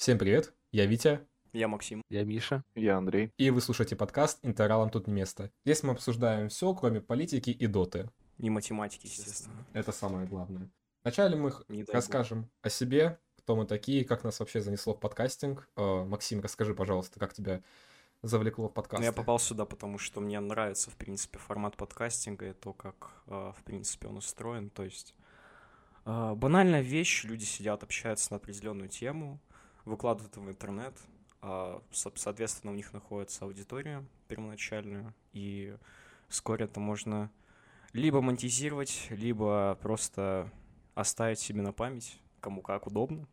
Всем привет, я Витя. Я Максим. Я Миша. Я Андрей. И вы слушаете подкаст «Интералам тут не место». Здесь мы обсуждаем все, кроме политики и доты. И математики, естественно. Это самое главное. Вначале мы Не расскажем о себе, кто мы такие, как нас вообще занесло в подкастинг. Э, Максим, расскажи, пожалуйста, как тебя завлекло в подкаст. Ну, я попал сюда, потому что мне нравится, в принципе, формат подкастинга и то, как, э, в принципе, он устроен. То есть э, банальная вещь, люди сидят, общаются на определенную тему, выкладывают в интернет, а, со- соответственно, у них находится аудитория первоначальная, и вскоре это можно либо монетизировать, либо просто оставить себе на память, кому как удобно.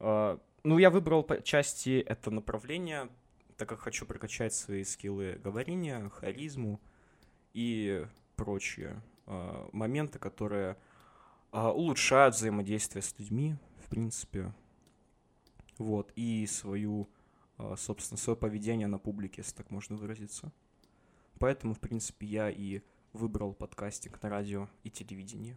А, Ну, я выбрал по части это направление, так как хочу прокачать свои скиллы говорения, харизму и прочие а, моменты, которые а, улучшают взаимодействие с людьми, в принципе. Вот, и свою, а, собственно, свое поведение на публике, если так можно выразиться. Поэтому, в принципе, я и выбрал подкастинг на радио и телевидении.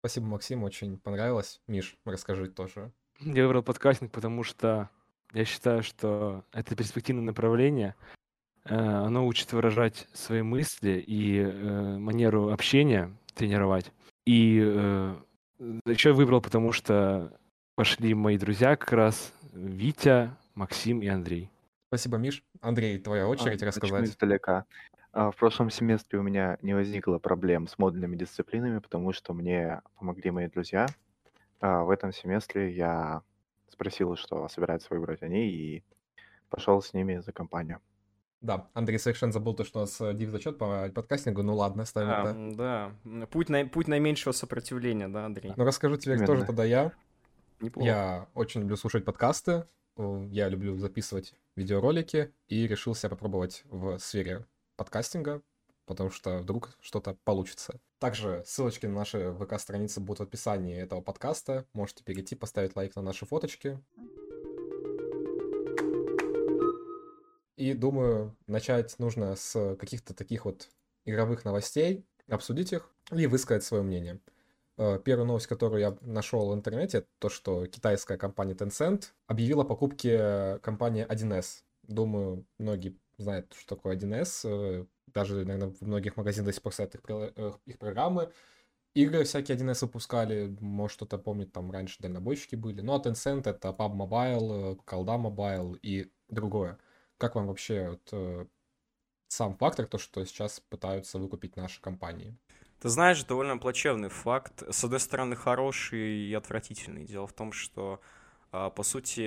Спасибо, Максим, очень понравилось. Миш, расскажи тоже. Я выбрал подкастинг, потому что я считаю, что это перспективное направление. Э, Оно учит выражать свои мысли и э, манеру общения тренировать. И еще я выбрал, потому что пошли мои друзья как раз, Витя, Максим и Андрей. Спасибо, Миш. Андрей, твоя очередь А, рассказать. издалека. А, В прошлом семестре у меня не возникло проблем с модульными дисциплинами, потому что мне помогли мои друзья. А В этом семестре я спросил, что собираются выбрать они, и пошел с ними за компанию. Да, Андрей совершенно забыл то, что у нас э, див зачет по подкастингу. Ну ладно, ставим А, это. да, путь, на, путь наименьшего сопротивления, да, Андрей? Ну расскажу тебе Именно. тоже тогда я. Неплохо. Я очень люблю слушать подкасты, э, я люблю записывать видеоролики и решил себя попробовать в сфере подкастинга, потому что вдруг что-то получится. Также ссылочки на наши ВК-страницы будут в описании этого подкаста. Можете перейти, поставить лайк на наши фоточки. И думаю, начать нужно с каких-то таких вот игровых новостей, обсудить их и высказать свое мнение. Э, Первая новость, которую я нашел в интернете, то, что китайская компания Tencent объявила о покупке компании 1С. Думаю, многие знают, что такое 1С. э, Даже, наверное, в многих магазинах до сих пор стоят их, э, их программы. Игры всякие 1С выпускали, может кто-то помнит, там раньше дальнобойщики были. Ну а Tencent это PUBG Mobile, Колда Mobile и другое. Как вам вообще вот, сам фактор, то, что сейчас пытаются выкупить наши компании? Ты знаешь, довольно плачевный факт. С одной стороны, хороший и отвратительный. Дело в том, что, а, по сути,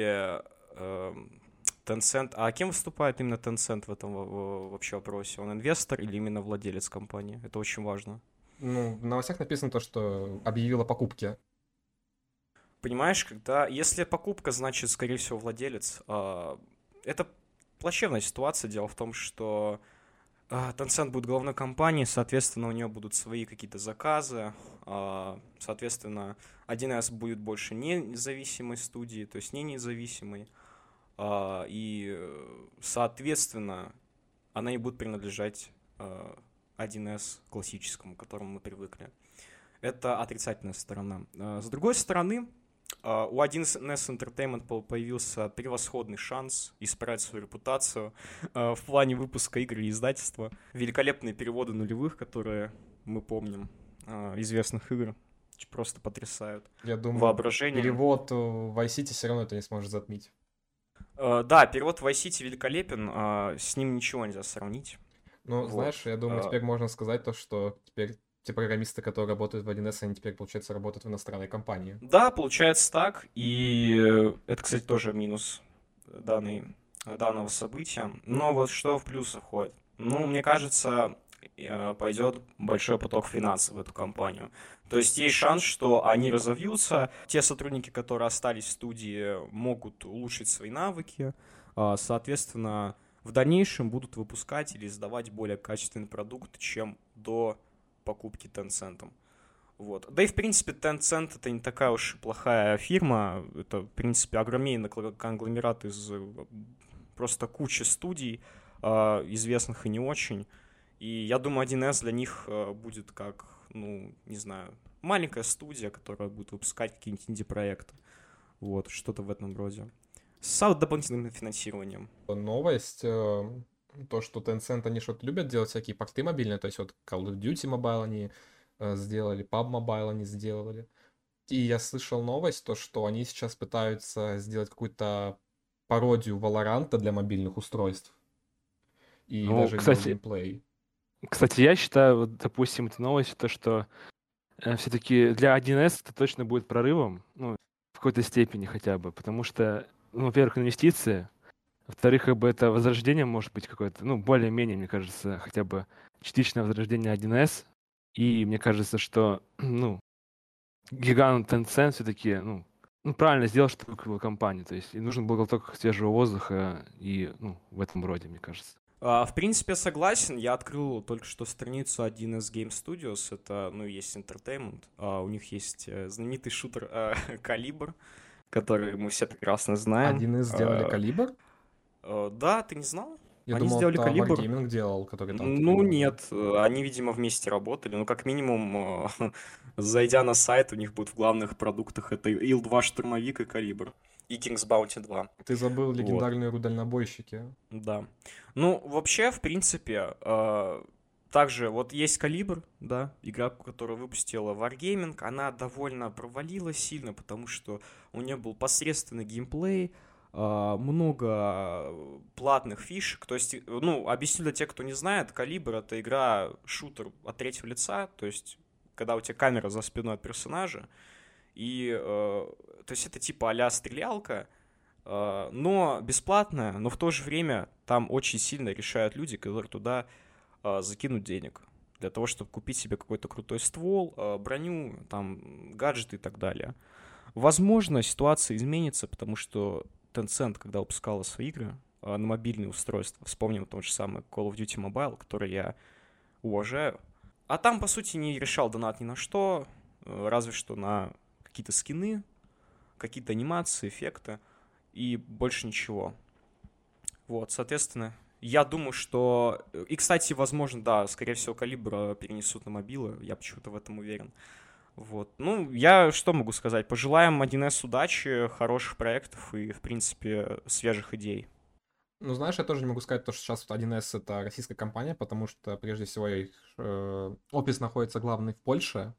эм, Tencent... А кем выступает именно Tencent в этом во- во- вообще вопросе? Он инвестор или именно владелец компании? Это очень важно. Ну, в новостях написано то, что объявила о покупке. Понимаешь, когда... Если покупка, значит, скорее всего, владелец. А, Это плачевная ситуация. Дело в том, что Tencent будет главной компанией, соответственно, у нее будут свои какие-то заказы, а, соответственно, 1С будет больше не независимой студии, то есть не независимой, а, и, соответственно, она не будет принадлежать а, 1С классическому, к которому мы привыкли. Это отрицательная сторона. А, С другой стороны, а, у 1С Entertainment по- появился превосходный шанс исправить свою репутацию а, в плане выпуска игр и издательства. Великолепные переводы нулевых, которые мы помним, а, известных игр, просто потрясают. Я думаю, Воображение. перевод в Vice City все равно это не сможет затмить. А, Да, перевод Vice City великолепен, а, с ним ничего нельзя сравнить. Ну, Вот. знаешь, я думаю, А. теперь можно сказать то, что теперь те программисты, которые работают в 1С, они теперь, получается, работают в иностранной компании. Да, получается так, и э, это, кстати, тоже минус данной, данного события. Но вот что в плюсы входит? Ну, мне кажется, э, пойдет большой поток финансов в эту компанию. То есть есть шанс, что они разовьются, те сотрудники, которые остались в студии, могут улучшить свои навыки, а, соответственно, в дальнейшем будут выпускать или издавать более качественный продукт, чем до покупки Tencent. Вот. Да и, в принципе, Tencent это не такая уж и плохая фирма. Это, в принципе, огромнейный кл- конгломерат из э, просто кучи студий, а, известных и не очень. И я думаю, 1С для них э, будет как, ну, не знаю, маленькая студия, которая будет выпускать какие-нибудь инди-проекты. Вот, что-то в этом роде. С дополнительным финансированием. Новость, э, то, что Tencent, они что-то любят делать, всякие порты мобильные, то есть вот Call of Duty Mobile они э, сделали, PUB Mobile они сделали. И я слышал новость, то, что они сейчас пытаются сделать какую-то пародию Валоранта для мобильных устройств. И Ну, даже кстати, геймплей. Кстати, я считаю, вот, допустим, эта новость, то, что все-таки для 1С это точно будет прорывом, ну, в какой-то степени хотя бы, потому что, ну, во-первых, инвестиции, во-вторых, как бы это возрождение может быть какое-то, ну, более-менее, мне кажется, хотя бы частичное возрождение 1С, и мне кажется, что, ну, гигант Tencent все-таки, ну, ну, правильно сделал, что выкупил компанию, то есть и нужен был глоток свежего воздуха и, ну, в этом роде, мне кажется. А, В принципе, согласен. Я открыл только что страницу 1С Game Studios. Это, ну, есть Entertainment. А, У них есть э, знаменитый шутер э, Калибр, который мы все прекрасно знаем. Один из сделали калибр. Э, Да, ты не знал? Я они думал, сделали это «Калибр». Wargaming делал, который там... Ну, нет, э, они, видимо, вместе работали. Ну, как минимум, э, зайдя на сайт, у них будет в главных продуктах это Ил-2 штурмовик и Калибр. И King's Bounty 2. Ты забыл легендарные рудальнобойщики. Да. Ну, вообще, в принципе, также вот есть Калибр, да, игра, которую выпустила Wargaming, она довольно провалилась сильно, потому что у нее был посредственный геймплей, э, много платных фишек. То есть, э, ну, объясню для тех, кто не знает, Калибр — это игра шутер от третьего лица, то есть, когда у тебя камера за спиной от персонажа, и, э, то есть, это типа а стрелялка, э, но бесплатная, но в то же время там очень сильно решают люди, которые туда э, закинут денег для того, чтобы купить себе какой-то крутой ствол, э, броню, там, гаджеты и так далее. Возможно, ситуация изменится, потому что Tencent, когда выпускала свои игры э, на мобильные устройства, вспомним тот же самый Call of Duty Mobile, который я уважаю, а там, по сути, не решал донат ни на что, э, разве что на какие-то скины, какие-то анимации, эффекты и больше ничего. Вот, соответственно, я думаю, что... И, кстати, возможно, да, скорее всего, Калибра перенесут на мобилы, я почему-то в этом уверен. Вот. Ну, я что могу сказать? Пожелаем 1С удачи, хороших проектов и, в принципе, свежих идей. Ну, знаешь, я тоже не могу сказать, то, что сейчас вот 1С это российская компания, потому что, прежде всего, их э, офис находится главный в Польше.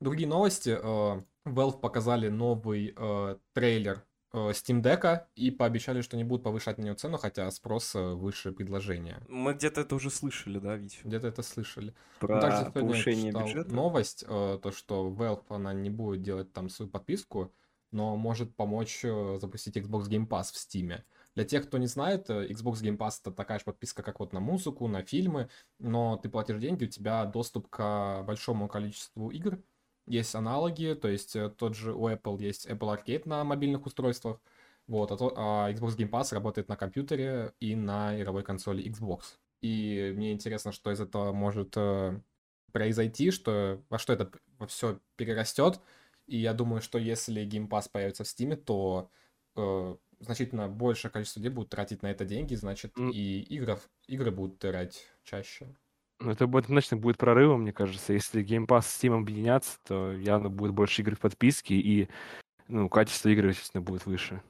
Другие новости. э, Valve показали новый э, трейлер Steam Deck и пообещали, что не будут повышать на него цену, хотя спрос э, выше предложения. Мы где-то это уже слышали, да, Вить? Где-то это слышали. Про Ну, также повышение читал бюджета. новость, э, то, что Valve, она не будет делать там свою подписку, но может помочь э, запустить Xbox Game Pass в Steam. Для тех, кто не знает, э, Xbox Game Pass это такая же подписка, как вот на музыку, на фильмы, но ты платишь деньги, у тебя доступ к большому количеству игр, есть аналоги, то есть э, тот же у Apple есть Apple Arcade на мобильных устройствах, вот, а, то- а Xbox Game Pass работает на компьютере и на игровой консоли Xbox. И мне интересно, что из этого может э, произойти, что во что это все перерастет. И я думаю, что если Game Pass появится в Steam, то э, значительно большее количество людей будут тратить на это деньги, значит, М. и игры, игры будут тырать чаще. Ну, это будет, однозначно будет прорывом, мне кажется. Если Game Pass с Steam объединятся, то явно будет больше игр в подписке, и ну, качество игры, естественно, будет выше.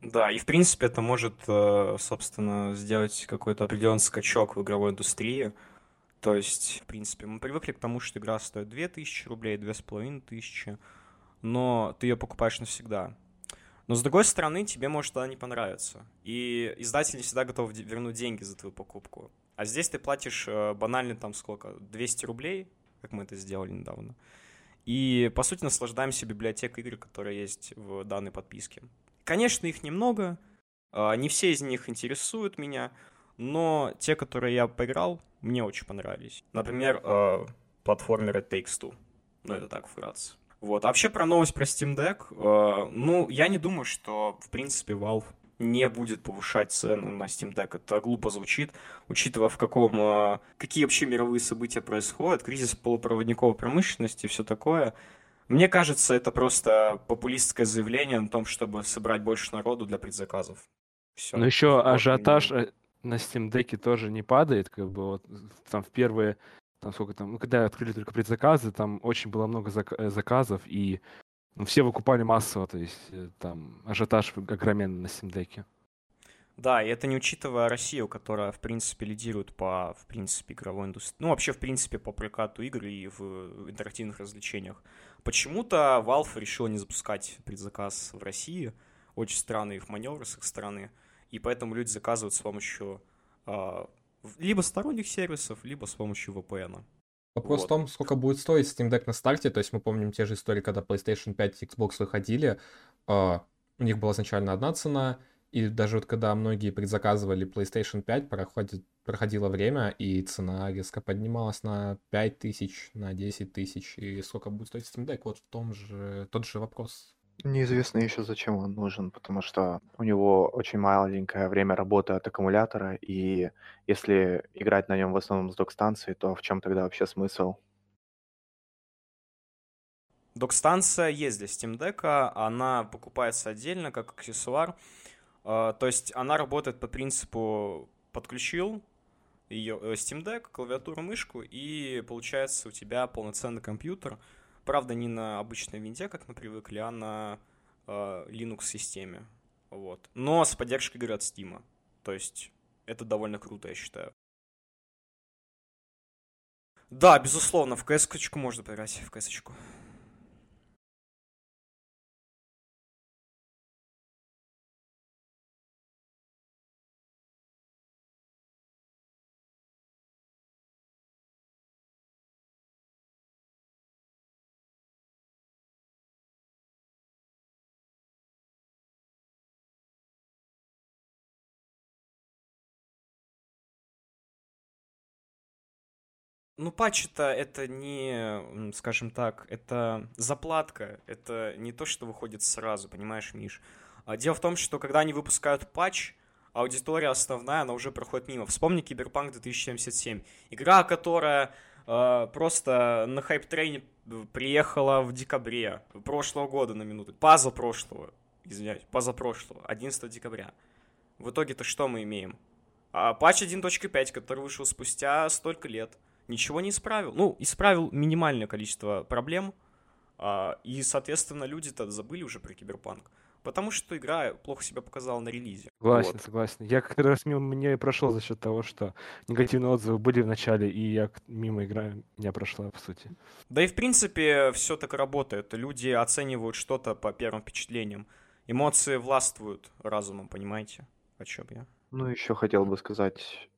Да, и в принципе это может, э, собственно, сделать какой-то определенный скачок в игровой индустрии. То есть, в принципе, мы привыкли к тому, что игра стоит 2000 рублей, 2500, но ты ее покупаешь навсегда. Но с другой стороны, тебе может она не понравиться. И издатель не всегда готов вернуть деньги за твою покупку. А здесь ты платишь э, банально там сколько? 200 рублей, как мы это сделали недавно. И, по сути, наслаждаемся библиотекой игр, которая есть в данной подписке. Конечно, их немного, а, не все из них интересуют меня, но те, которые я поиграл, мне очень понравились. Например, э, платформер It Takes Two. Ну, это так вкратце. Вот. А вообще про новость про Steam Deck. э, ну, я не думаю, что, в принципе, Valve не будет повышать цену на Steam Deck. Это глупо звучит, учитывая, в каком, э, какие вообще мировые события происходят, кризис полупроводниковой промышленности и все такое. Мне кажется, это просто популистское заявление о том, чтобы собрать больше народу для предзаказов. Все. Но еще ажиотаж э, на Steam Deck тоже не падает, как бы вот там в первые там сколько там, ну, когда открыли только предзаказы, там очень было много зак- э, заказов, и все выкупали массово, то есть э, там ажиотаж огроменный на Deck. Да, и это не учитывая Россию, которая, в принципе, лидирует по, в принципе, игровой индустрии. Ну, вообще, в принципе, по прокату игр и в интерактивных развлечениях. Почему-то Valve решила не запускать предзаказ в России. Очень странный их маневр с их стороны. И поэтому люди заказывают с помощью э, либо сторонних сервисов, либо с помощью VPN. Вопрос вот. в том, сколько будет стоить Steam Deck на старте. То есть мы помним те же истории, когда PlayStation 5 и Xbox выходили. Э, у них была изначально одна цена, и даже вот когда многие предзаказывали PlayStation 5, проходит, проходило время, и цена резко поднималась на 5 тысяч, на 10 тысяч. И сколько будет стоить Steam Deck? Вот в том же, тот же вопрос. Неизвестно еще, зачем он нужен, потому что у него очень маленькое время работы от аккумулятора, и если играть на нем в основном с док-станции, то в чем тогда вообще смысл? Док-станция есть для Steam Deck, она покупается отдельно как аксессуар. А, то есть она работает по принципу подключил ее э, Steam Deck, клавиатуру, мышку, и получается у тебя полноценный компьютер. Правда, не на обычной винде, как мы привыкли, а на э, Linux-системе. Вот. Но с поддержкой игры от Steam. То есть это довольно круто, я считаю. Да, безусловно, в кс можно поиграть, в кс -очку. Ну, патч-то это не, скажем так, это заплатка, это не то, что выходит сразу, понимаешь, Миш? А дело в том, что когда они выпускают патч, аудитория основная, она уже проходит мимо. Вспомни Киберпанк 2077. Игра, которая э, просто на hype train е приехала в декабре прошлого года на минуту. Позапрошлого, извиняюсь, позапрошлого, 11 декабря. В итоге-то что мы имеем? А, патч 1.5, который вышел спустя столько лет – ничего не исправил. Ну, исправил минимальное количество проблем, а, и, соответственно, люди-то забыли уже про киберпанк. Потому что игра плохо себя показала на релизе. Согласен, вот. согласен. Я как раз мимо меня прошел за счет того, что негативные отзывы были в начале, и я мимо игра меня прошла, по сути. Да и в принципе все так работает. Люди оценивают что-то по первым впечатлениям. Эмоции властвуют разумом, понимаете, о чем я? Ну, еще хотел бы сказать,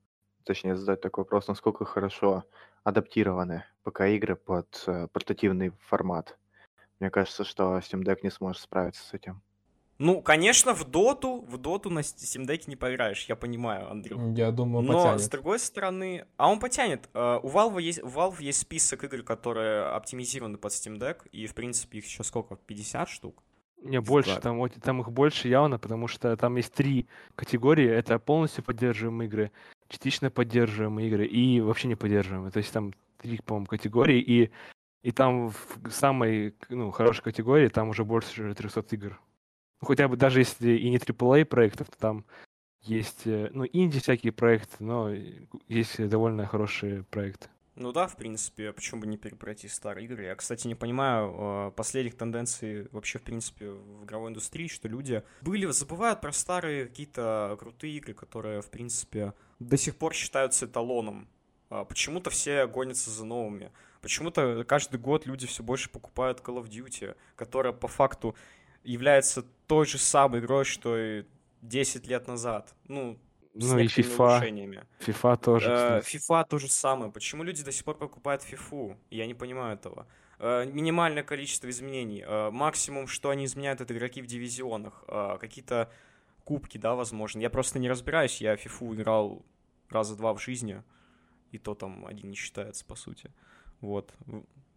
точнее задать такой вопрос, насколько хорошо адаптированы ПК-игры под э, портативный формат. Мне кажется, что Steam Deck не сможет справиться с этим. Ну, конечно, в доту, в доту на Steam Deck не поиграешь, я понимаю, Андрей. Я думаю, Но, потянет. с другой стороны... А он потянет. Э, у Valve есть, у Valve есть список игр, которые оптимизированы под Steam Deck, и, в принципе, их еще сколько? 50 штук? Не, больше, там, там их больше явно, потому что там есть три категории. Это полностью поддерживаемые игры, частично поддерживаемые игры и вообще не поддерживаемые. То есть там три, по-моему, категории, и, и там в самой ну, хорошей категории там уже больше 300 игр. Ну, хотя бы даже если и не AAA проектов, то там есть, э, ну, инди всякие проекты, но есть довольно хорошие проекты. Ну да, в принципе, почему бы не перепройти старые игры. Я, кстати, не понимаю э, последних тенденций вообще, в принципе, в игровой индустрии, что люди были, забывают про старые какие-то крутые игры, которые, в принципе, до сих пор считаются эталоном. А почему-то все гонятся за новыми. Почему-то каждый год люди все больше покупают Call of Duty, которая по факту является той же самой игрой, что и 10 лет назад. Ну, ну и FIFA. FIFA тоже. Э, FIFA то же самое. Почему люди до сих пор покупают FIFA? Я не понимаю этого. Э, минимальное количество изменений. Э, максимум, что они изменяют, это игроки в дивизионах. Э, какие-то кубки, да, возможно. Я просто не разбираюсь. Я FIFA играл раза два в жизни. И то там один не считается, по сути. Вот.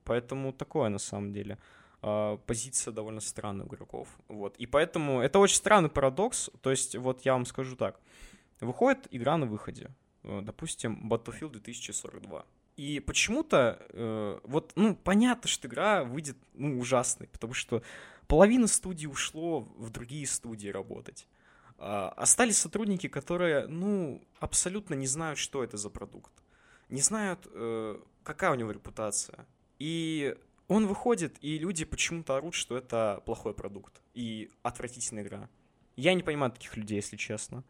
Поэтому такое на самом деле. Uh, позиция довольно странная у игроков. Вот. И поэтому это очень странный парадокс. То есть, вот я вам скажу так. Выходит игра на выходе, э, допустим, Battlefield 2042. И почему-то, э, вот, ну, понятно, что игра выйдет, ну, ужасной, потому что половина студий ушло в другие студии работать. А, остались сотрудники, которые, ну, абсолютно не знают, что это за продукт. не знают, э, какая у него репутация. И он выходит, и люди почему-то орут, что это плохой продукт и отвратительная игра. Я не понимаю таких людей, если честно.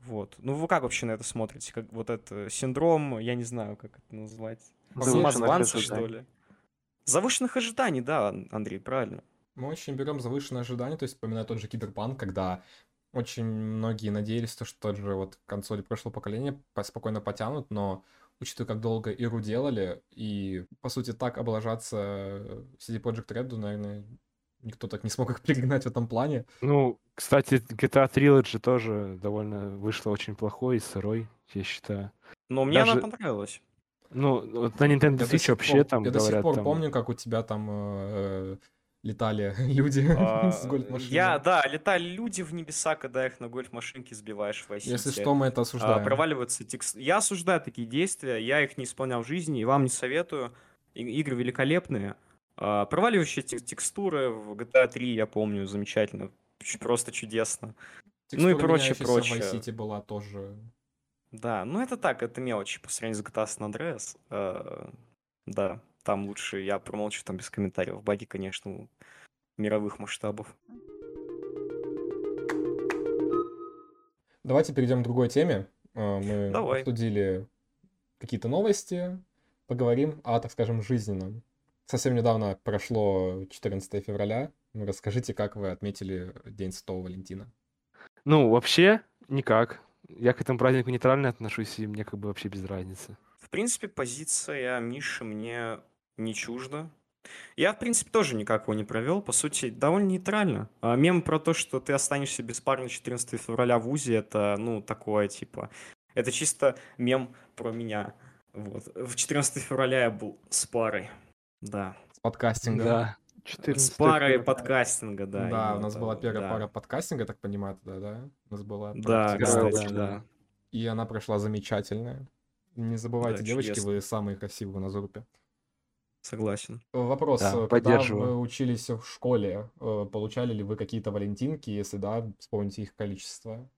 Вот. Ну вы как вообще на это смотрите? Как вот это синдром, я не знаю, как это назвать. Завышенных Самозванца, что ожиданий. ли? Завышенных ожиданий, да, Андрей, правильно. Мы очень берем завышенные ожидания, то есть вспоминаю тот же Киберпанк, когда очень многие надеялись, то, что тот же вот консоли прошлого поколения по- спокойно потянут, но учитывая, как долго игру делали, и, по сути, так облажаться CD Projekt Red, наверное, никто так не смог их перегнать в этом плане. Ну, кстати, GTA Trilogy тоже довольно вышла очень плохой и сырой, я считаю. Но мне она Даже- понравилась. Ну, вот на Nintendo Switch вообще пор- там я до сих говорят, пор там... помню, как у тебя там э, летали люди А, с гольф-машиной. Я, да, летали люди в небеса, когда их на гольф-машинке сбиваешь в Vice Если что, мы это А, осуждаем. проваливаются текст... Я осуждаю такие действия, я их не исполнял в жизни, и вам не советую. Игры великолепные. А, проваливающие тек- текстуры в GTA 3, я помню, замечательно. Просто чудесно. ну и прочее, меняющаяся в прочее. Vice City была тоже... Да, ну это так, это мелочи по сравнению с GTA San Andreas. Да, там лучше я промолчу, там без комментариев. Баги, конечно, мировых масштабов. Давайте перейдем к другой теме. Э, Мы Давай. обсудили какие-то новости, поговорим о, так скажем, жизненном. Совсем недавно прошло 14 февраля. Ну, Расскажите, как вы отметили День Святого Валентина. Ну, вообще, никак. Я к этому празднику нейтрально отношусь, и мне как бы вообще без разницы. В принципе, позиция Миши мне не чужда. Я, в принципе, тоже никак его не провел. По сути, довольно нейтрально. А мем про то, что ты останешься без пары на 14 февраля в УЗИ, это, ну, такое, типа... Это чисто мем про меня. Вот. В 14 февраля я был с парой. Да. С подкастинга. Да. 14 С парой февраля. подкастинга, да. Да, у нас была того, первая да. пара подкастинга, так понимаю, тогда, да? У нас была Да, да, кстати, да. да. И она прошла замечательная. Не забывайте, Да, девочки, чудесно. вы самые красивые на группе. Согласен. Вопрос. Да, э, Когда поддерживаю. вы учились в школе, э, получали ли вы какие-то валентинки? Если да, вспомните их количество.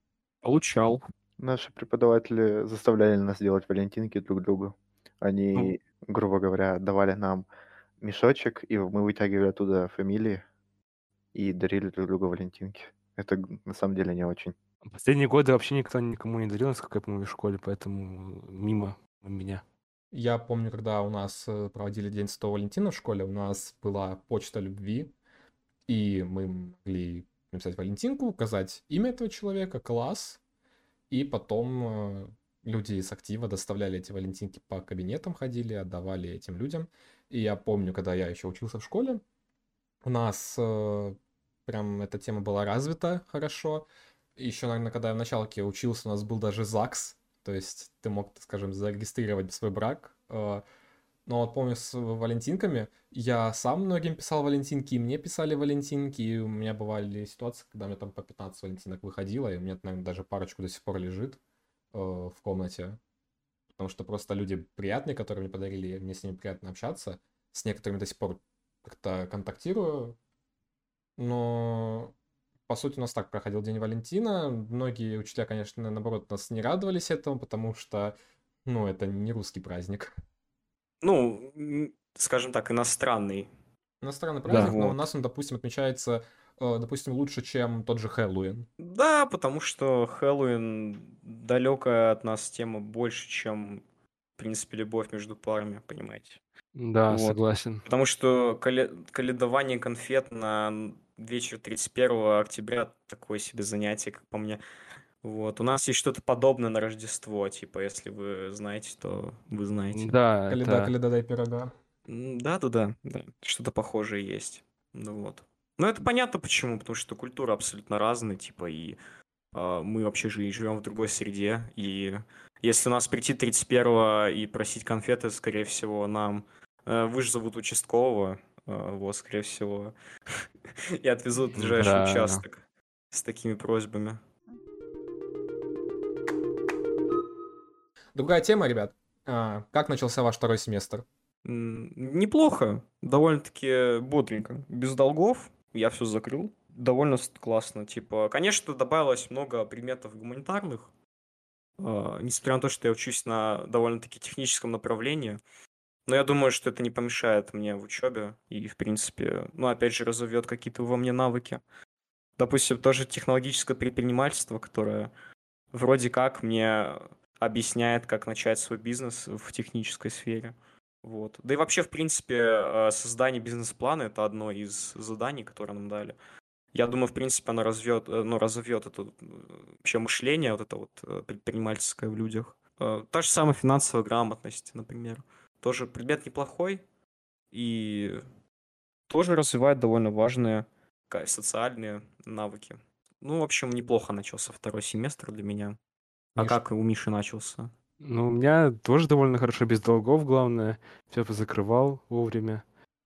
Получал. Наши преподаватели заставляли нас делать валентинки друг другу. Они, грубо говоря, давали нам мешочек, и мы вытягивали оттуда фамилии и дарили друг другу валентинки. Это на самом деле не очень. Последние годы вообще никто никому не дарил, насколько я помню, в школе, поэтому мимо меня. Я помню, когда у нас э, проводили День Святого Валентина в школе, у нас была почта любви, и мы могли написать Валентинку, указать имя этого человека, класс, и потом э, люди из актива доставляли эти Валентинки по кабинетам, ходили, отдавали этим людям. И я помню, когда я еще учился в школе, у нас э, прям эта тема была развита хорошо. Еще, наверное, когда я в началке учился, у нас был даже ЗАГС, то есть ты мог, скажем, зарегистрировать свой брак. э, Но вот помню с валентинками, я сам многим писал валентинки, и мне писали валентинки, и у меня бывали ситуации, когда мне там по 15 валентинок выходило, и у меня, наверное, даже парочку до сих пор лежит э, в комнате. Потому что просто люди приятные, которые мне подарили, мне с ними приятно общаться. С некоторыми до сих пор как-то контактирую. Но по сути, у нас так проходил День Валентина. Многие учителя, конечно, наоборот, нас не радовались этому, потому что, ну, это не русский праздник. Ну, скажем так, иностранный. Иностранный Да, праздник, но у вот. нас он, допустим, отмечается, э, допустим, лучше, чем тот же Хэллоуин. Да, потому что Хэллоуин далекая от нас тема больше, чем, в принципе, любовь между парами, понимаете. Да, Вот. согласен. Потому что кале- каледование конфет на вечер 31 октября такое себе занятие, как по мне. Вот. У нас есть что-то подобное на Рождество, типа, если вы знаете, то вы знаете. Да, Каледа, это... каледа, дай пирога. Да-да-да, да, что-то похожее есть. Ну вот. Ну это понятно почему, потому что культура абсолютно разная, типа, и а, мы вообще же живем в другой среде, и если у нас прийти 31 и просить конфеты, скорее всего, нам э, вызовут участкового, э, вот, скорее всего, и отвезут в ближайший Да, да. участок с такими просьбами. Другая тема, ребят. А, Как начался ваш второй семестр? Неплохо, довольно-таки бодренько. Без долгов, я все закрыл. Довольно классно. Типа, конечно, добавилось много предметов гуманитарных. э, несмотря на то, что я учусь на довольно-таки техническом направлении, но я думаю, что это не помешает мне в учебе и, в принципе, ну, опять же, разовьет какие-то во мне навыки. Допустим, тоже технологическое предпринимательство, которое вроде как мне объясняет, как начать свой бизнес в технической сфере. Вот. Да и вообще, в принципе, э, создание бизнес-плана – это одно из заданий, которые нам дали. Я думаю, в принципе, оно развьет, э, ну, разовьет это э, вообще мышление, вот это вот предпринимательское в людях. Та же самая финансовая грамотность, например. Тоже предмет неплохой и тоже развивает довольно важные социальные навыки. Ну, в общем, неплохо начался второй семестр для меня. А Миш, как у Миши начался? Ну, у меня тоже довольно хорошо, без долгов, главное. Все позакрывал вовремя.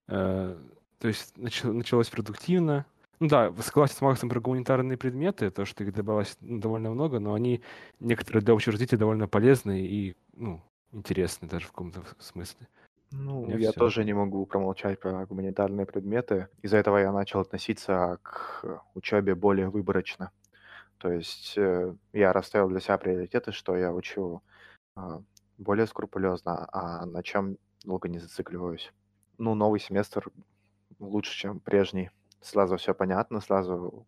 Э, то есть нач- началось продуктивно. Ну да, согласен с Максом про гуманитарные предметы, то, что их добавилось ну, довольно много, но они некоторые для общежития довольно полезные и ну, интересные даже в каком-то смысле. Ну, я все. тоже не могу промолчать про гуманитарные предметы. Из-за этого я начал относиться к учебе более выборочно. То есть э, я расставил для себя приоритеты, что я учу а, более скрупулезно, а на чем долго не зацикливаюсь. Ну, новый семестр лучше, чем прежний. Сразу все понятно, сразу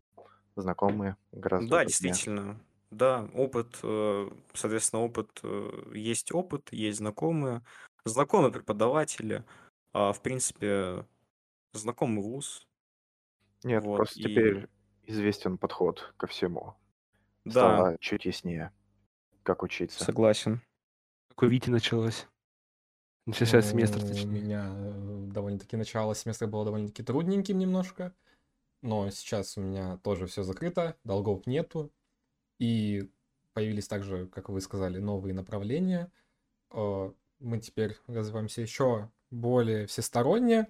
знакомые, гораздо Да, удобнее. действительно. Да, опыт, э, соответственно, опыт, э, есть опыт, есть знакомые, знакомые преподаватели, а, в принципе, знакомый вуз, Нет, вот, просто и теперь известен подход ко всему. да, Стало чуть яснее, как учиться. согласен. Как у Вити началось. Начался семестр, ну, у точнее. меня э, довольно-таки начало семестра было довольно-таки трудненьким немножко, но сейчас у меня тоже все закрыто, долгов нету, и появились также, как вы сказали, новые направления. Э, Мы теперь развиваемся еще более всесторонне,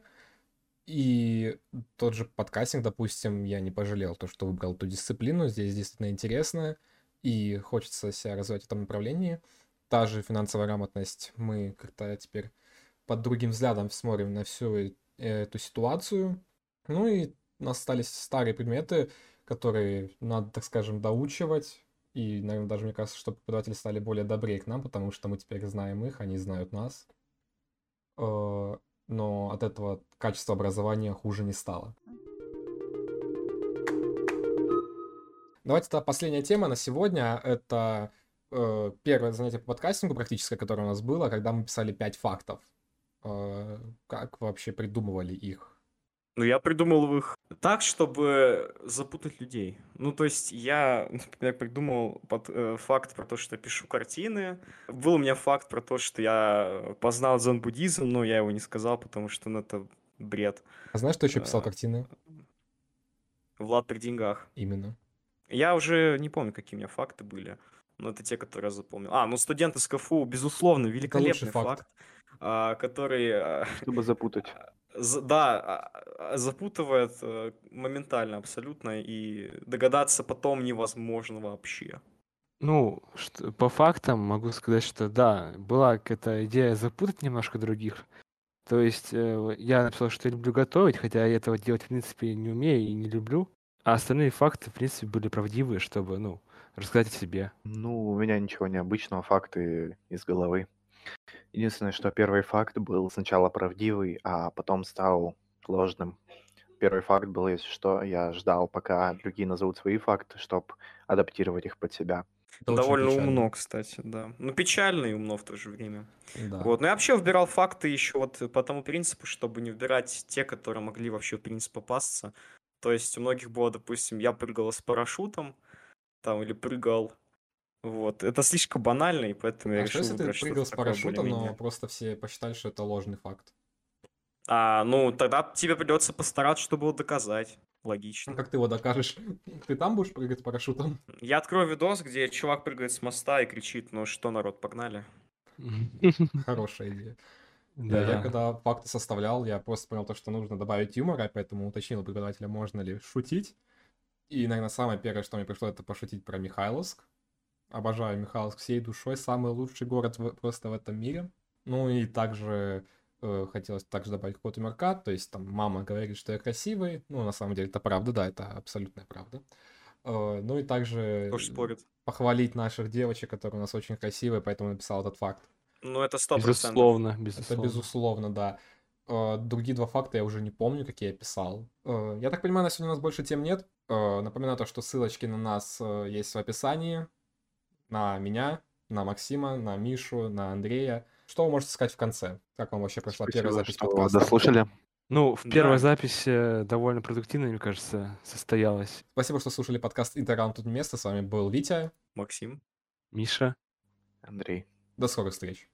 и тот же подкастинг, допустим, я не пожалел то, что выбрал эту дисциплину. Здесь действительно интересно, и хочется себя развивать в этом направлении. Та же финансовая грамотность. Мы как-то теперь под другим взглядом смотрим на всю э- эту ситуацию. Ну и у нас остались старые предметы, которые надо, так скажем, доучивать. И, наверное, даже мне кажется, что преподаватели стали более добрее к нам, потому что мы теперь знаем их, они знают нас. Э, Но от этого качество образования хуже не стало. Давайте тогда последняя тема на сегодня. Это э, первое занятие по подкастингу практическое, которое у нас было, когда мы писали 5 фактов. Э, как вообще придумывали их? Ну, я придумал их так, чтобы запутать людей. Ну, то есть я, например, придумал под, э, факт про то, что я пишу картины. Был у меня факт про то, что я познал дзен-буддизм, но я его не сказал, потому что ну, это бред. А знаешь, кто еще писал Э, картины? Влад при деньгах. Именно. Я уже не помню, какие у меня факты были. Но это те, которые я запомнил. А, ну студенты с КФУ, безусловно, великолепный факт. факт, а, который, а, Чтобы запутать. Да, а, а, запутывает э, моментально абсолютно, и догадаться потом невозможно вообще. Ну, что- по фактам могу сказать, что да, была какая-то идея запутать немножко других. То есть э, я написал, что я люблю готовить, хотя я этого делать, в принципе, не умею и не люблю. А остальные факты, в принципе, были правдивые, чтобы, ну, рассказать о себе. Ну, у меня ничего необычного, факты из головы. Единственное, что первый факт был сначала правдивый, а потом стал ложным. Первый факт был, если что, я ждал, пока другие назовут свои факты, чтобы адаптировать их под себя. Это Довольно печально. умно, кстати, да. Ну, печально и умно в то же время. Да. Вот, но я вообще выбирал факты еще вот по тому принципу, чтобы не выбирать те, которые могли вообще, в принципе, попасться. То есть у многих было, допустим, я прыгал с парашютом, там, или прыгал. Вот. Это слишком банально, и поэтому я А что решил если ты прыгал с парашютом, но просто все посчитали, что это ложный факт? А, ну, тогда тебе придется постараться, чтобы его доказать. Логично. как ты его докажешь? Ты там будешь прыгать с парашютом? Я открою видос, где чувак прыгает с моста и кричит, ну что, народ, погнали. Хорошая идея. Я, я Да. когда факты составлял, я просто понял то, что нужно добавить юмора, поэтому уточнил у преподавателя, можно ли шутить. И, наверное, самое первое, что мне пришло, это пошутить про Михайловск. Обожаю Михайловск всей душой, самый лучший город в- просто в этом мире. Ну и также э, хотелось также добавить какого-то юморка, то есть там мама говорит, что я красивый, ну на самом деле это правда, да, это абсолютная правда. Э, Ну и также похвалить наших девочек, которые у нас очень красивые, поэтому написал этот факт. Ну, это сто процентов. Безусловно, Это безусловно. безусловно, да. Э, Другие два факта я уже не помню, какие я писал. Э, Я так понимаю, на сегодня у нас больше тем нет. Э, Напоминаю то, что ссылочки на нас есть в описании. На меня, на Максима, на Мишу, на Андрея. Что вы можете сказать в конце? Как вам вообще прошла первая Спасибо, запись что подкаста? дослушали. Ну, в Да. первой запись э, довольно продуктивно, мне кажется, состоялась. Спасибо, что слушали подкаст «Интерраунд тут место». С вами был Витя. Максим. Миша. Андрей. До скорых встреч.